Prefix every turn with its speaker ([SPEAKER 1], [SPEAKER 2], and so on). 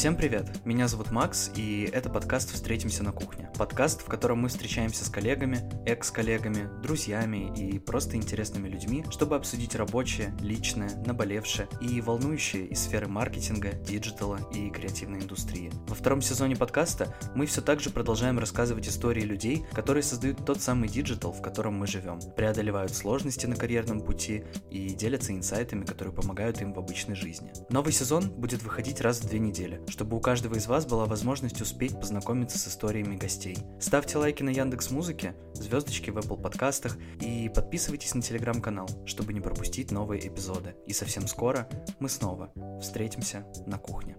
[SPEAKER 1] Всем привет! Меня зовут Макс, и это подкаст «Встретимся на кухне». Подкаст, в котором мы встречаемся с коллегами, экс-коллегами, друзьями и просто интересными людьми, чтобы обсудить рабочее, личное, наболевшее и волнующее из сферы маркетинга, диджитала и креативной индустрии. Во втором сезоне подкаста мы все так же продолжаем рассказывать истории людей, которые создают тот самый диджитал, в котором мы живем, преодолевают сложности на карьерном пути и делятся инсайтами, которые помогают им в обычной жизни. Новый сезон будет выходить раз в две недели, чтобы у каждого из вас была возможность успеть познакомиться с историями гостей. Ставьте лайки на Яндекс Музыке, звездочки в Apple подкастах и подписывайтесь на телеграм-канал, чтобы не пропустить новые эпизоды. И совсем скоро мы снова встретимся на кухне.